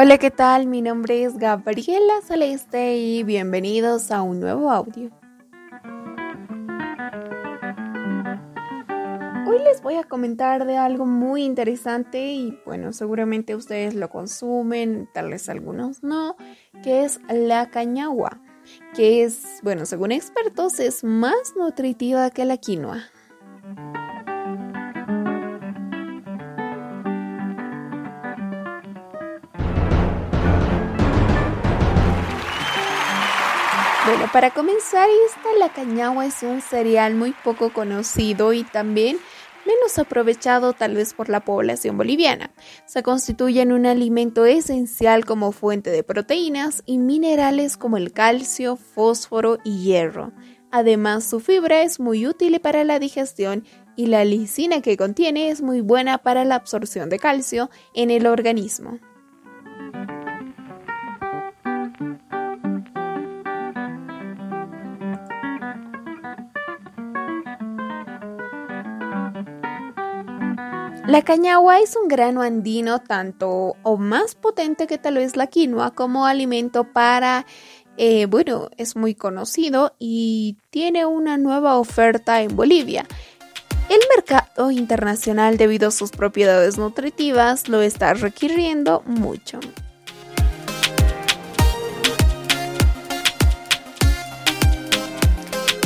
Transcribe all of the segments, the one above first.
Hola, ¿qué tal? Mi nombre es Gabriela Celeste y bienvenidos a un nuevo audio. Hoy les voy a comentar de algo muy interesante y bueno, seguramente ustedes lo consumen, tal vez algunos no, que es la cañagua, que es, bueno, según expertos, es más nutritiva que la quinoa. Bueno, para comenzar, esta la cañagua es un cereal muy poco conocido y también menos aprovechado tal vez por la población boliviana. Se constituye en un alimento esencial como fuente de proteínas y minerales como el calcio, fósforo y hierro. Además, su fibra es muy útil para la digestión y la lisina que contiene es muy buena para la absorción de calcio en el organismo. La cañagua es un grano andino tanto o más potente que tal vez la quinoa como alimento para, eh, bueno, es muy conocido y tiene una nueva oferta en Bolivia. El mercado internacional debido a sus propiedades nutritivas lo está requiriendo mucho.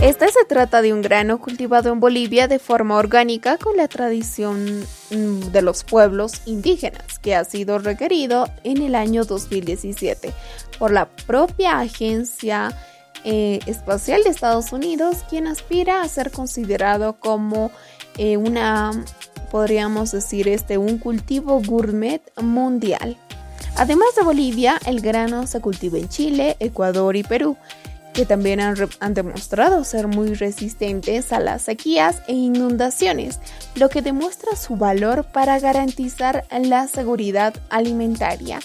Este se trata de un grano cultivado en Bolivia de forma orgánica con la tradición mm, de los pueblos indígenas, que ha sido requerido en el año 2017 por la propia Agencia eh, Espacial de Estados Unidos, quien aspira a ser considerado como eh, una, podríamos decir, este, un cultivo gourmet mundial. Además de Bolivia, el grano se cultiva en Chile, Ecuador y Perú que también han, demostrado ser muy resistentes a las sequías e inundaciones, lo que demuestra su valor para garantizar la seguridad alimentaria.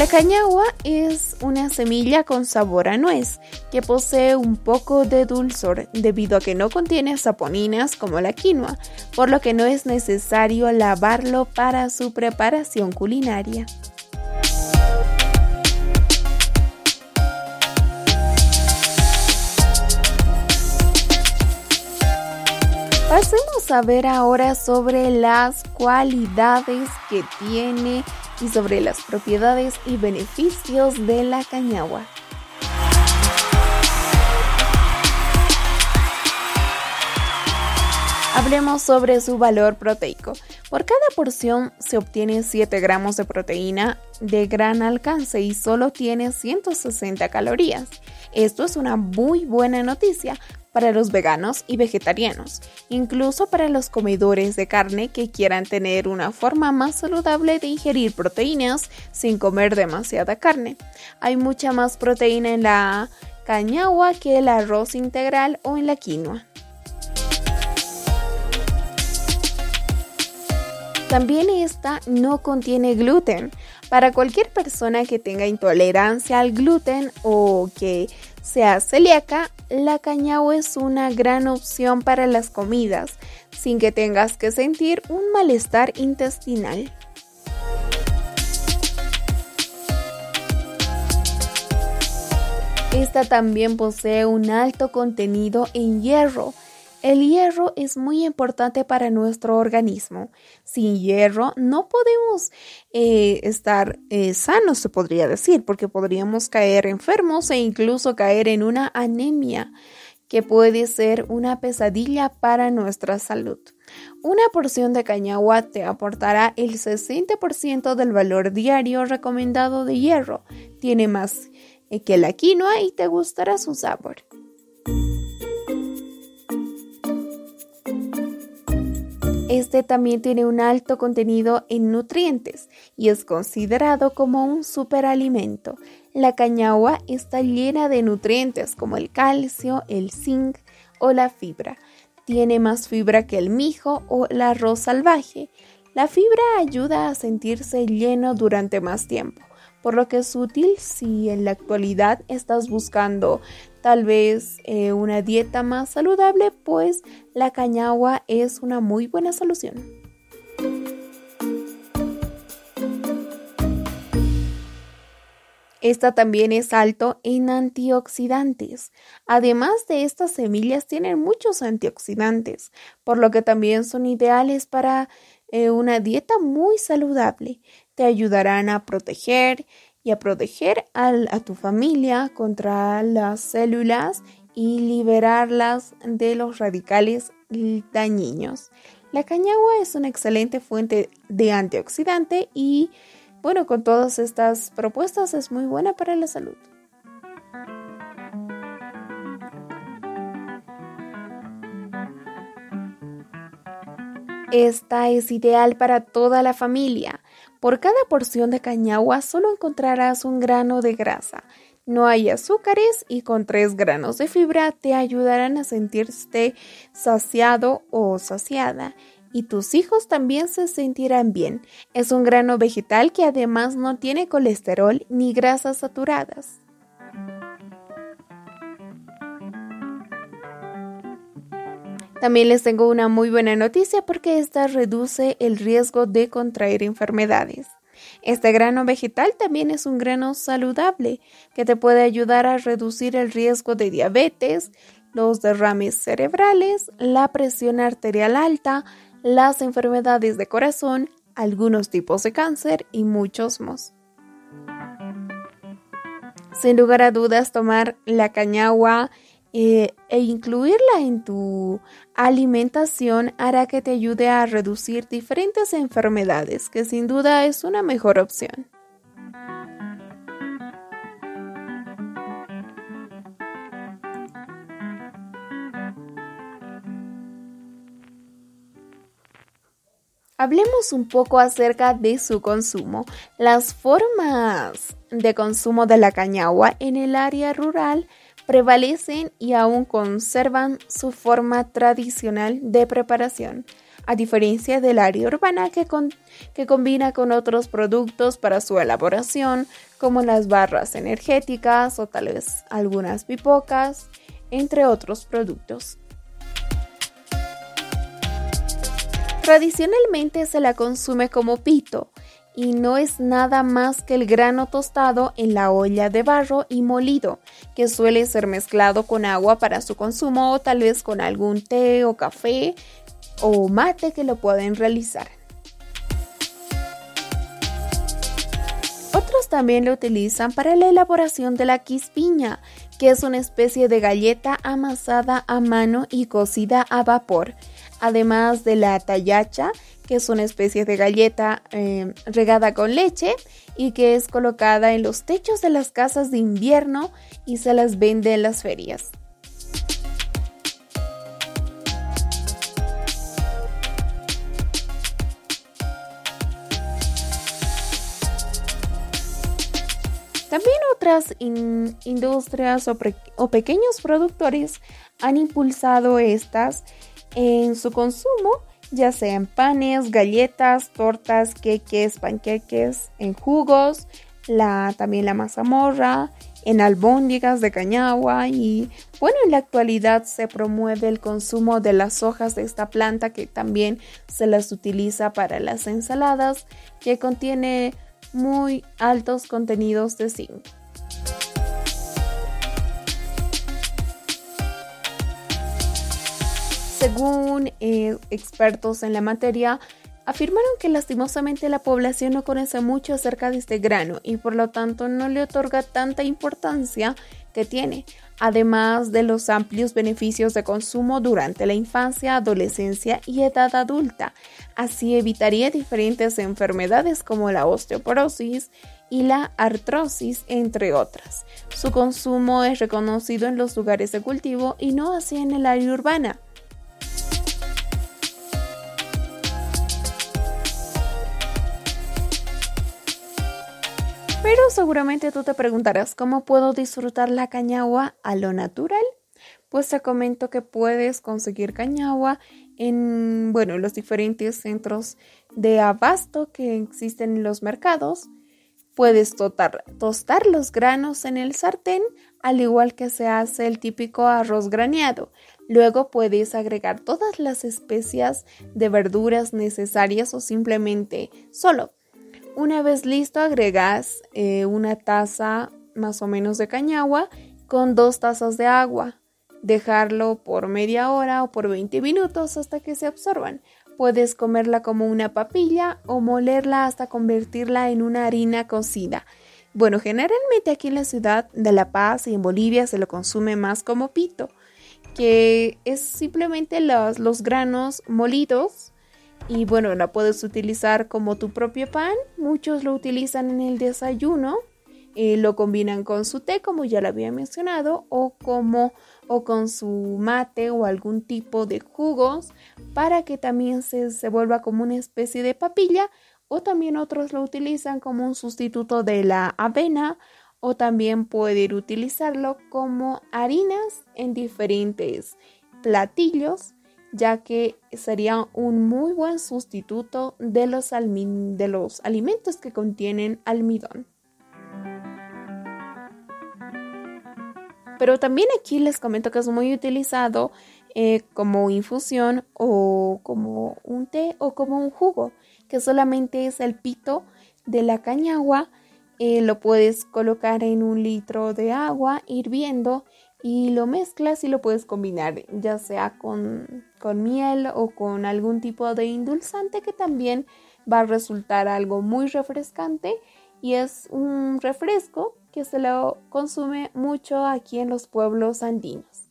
La cañagua es una semilla con sabor a nuez que posee un poco de dulzor debido a que no contiene saponinas como la quinoa, por lo que no es necesario lavarlo para su preparación culinaria. Pasemos a ver ahora sobre las cualidades que tiene y sobre las propiedades y beneficios de la cañagua. Hablemos sobre su valor proteico. Por cada porción se obtiene 7 gramos de proteína de gran alcance y solo tiene 160 calorías. Esto es una muy buena noticia para los veganos y vegetarianos, incluso para los comedores de carne que quieran tener una forma más saludable de ingerir proteínas sin comer demasiada carne. Hay mucha más proteína en la cañagua que el arroz integral o en la quinoa. También esta no contiene gluten. Para cualquier persona que tenga intolerancia al gluten o que sea celíaca, la cañao es una gran opción para las comidas, sin que tengas que sentir un malestar intestinal. Esta también posee un alto contenido en hierro, el hierro es muy importante para nuestro organismo. Sin hierro no podemos eh, estar eh, sanos, se podría decir, porque podríamos caer enfermos e incluso caer en una anemia que puede ser una pesadilla para nuestra salud. Una porción de cañagua te aportará el 60% del valor diario recomendado de hierro. Tiene más eh, que la quinoa y te gustará su sabor. Este también tiene un alto contenido en nutrientes y es considerado como un superalimento. La cañagua está llena de nutrientes como el calcio, el zinc o la fibra. Tiene más fibra que el mijo o el arroz salvaje. La fibra ayuda a sentirse lleno durante más tiempo por lo que es útil si en la actualidad estás buscando tal vez eh, una dieta más saludable, pues la cañagua es una muy buena solución. Esta también es alto en antioxidantes. Además de estas semillas tienen muchos antioxidantes, por lo que también son ideales para eh, una dieta muy saludable. Te ayudarán a proteger y a proteger a tu familia contra las células y liberarlas de los radicales dañinos. La cañagua es una excelente fuente de antioxidante y bueno, con todas estas propuestas es muy buena para la salud. Esta es ideal para toda la familia. Por cada porción de cañagua solo encontrarás un grano de grasa. No hay azúcares y con tres granos de fibra te ayudarán a sentirte saciado o saciada y tus hijos también se sentirán bien. Es un grano vegetal que además no tiene colesterol ni grasas saturadas. También les tengo una muy buena noticia porque esta reduce el riesgo de contraer enfermedades. Este grano vegetal también es un grano saludable que te puede ayudar a reducir el riesgo de diabetes, los derrames cerebrales, la presión arterial alta, las enfermedades de corazón, algunos tipos de cáncer y muchos más. Sin lugar a dudas, tomar la cañagua eh, e incluirla en tu alimentación hará que te ayude a reducir diferentes enfermedades, que sin duda es una mejor opción. Hablemos un poco acerca de su consumo. Las formas de consumo de la cañagua en el área rural prevalecen y aún conservan su forma tradicional de preparación, a diferencia del área urbana que, que combina con otros productos para su elaboración, como las barras energéticas o tal vez algunas pipocas, entre otros productos. Tradicionalmente se la consume como pito, y no es nada más que el grano tostado en la olla de barro y molido, que suele ser mezclado con agua para su consumo o tal vez con algún té o café o mate que lo pueden realizar. Otros también lo utilizan para la elaboración de la quispiña, que es una especie de galleta amasada a mano y cocida a vapor, además de la tallacha, que es una especie de galleta eh, regada con leche y que es colocada en los techos de las casas de invierno y se las vende en las ferias. También otras industrias o pequeños productores han impulsado estas en su consumo ya sea en panes, galletas, tortas, queques, panqueques, en jugos, la, también la mazamorra, en albóndigas de cañagua y bueno, en la actualidad se promueve el consumo de las hojas de esta planta que también se las utiliza para las ensaladas que contiene muy altos contenidos de zinc. Según eh, expertos en la materia, afirmaron que lastimosamente la población no conoce mucho acerca de este grano y por lo tanto no le otorga tanta importancia que tiene, además de los amplios beneficios de consumo durante la infancia, adolescencia y edad adulta. Así evitaría diferentes enfermedades como la osteoporosis y la artrosis, entre otras. Su consumo es reconocido en los lugares de cultivo y no así en el área urbana. Pero seguramente tú te preguntarás, ¿cómo puedo disfrutar la cañagua a lo natural? Pues te comento que puedes conseguir cañagua en, bueno, los diferentes centros de abasto que existen en los mercados. Puedes tostar los granos en el sartén, al igual que se hace el típico arroz graneado. Luego puedes agregar todas las especias de verduras necesarias o simplemente solo una vez listo, agregas eh, una taza más o menos de cañagua con dos tazas de agua. Dejarlo por media hora o por 20 minutos hasta que se absorban. Puedes comerla como una papilla o molerla hasta convertirla en una harina cocida. Bueno, generalmente aquí en la ciudad de La Paz y en Bolivia se lo consume más como pito, que es simplemente los, los granos molidos y bueno, la puedes utilizar como tu propio pan. Muchos lo utilizan en el desayuno. Eh, lo combinan con su té, como ya lo había mencionado, o como o con su mate o algún tipo de jugos para que también se, se vuelva como una especie de papilla o también otros lo utilizan como un sustituto de la avena o también pueden utilizarlo como harinas en diferentes platillos ya que sería un muy buen sustituto de los, de los alimentos que contienen almidón. Pero también aquí les comento que es muy utilizado eh, como infusión o como un té o como un jugo, que solamente es el pito de la cañagua. Eh, lo puedes colocar en un litro de agua hirviendo y lo mezclas y lo puedes combinar ya sea con, con miel o con algún tipo de indulzante que también va a resultar algo muy refrescante y es un refresco que se lo consume mucho aquí en los pueblos andinos.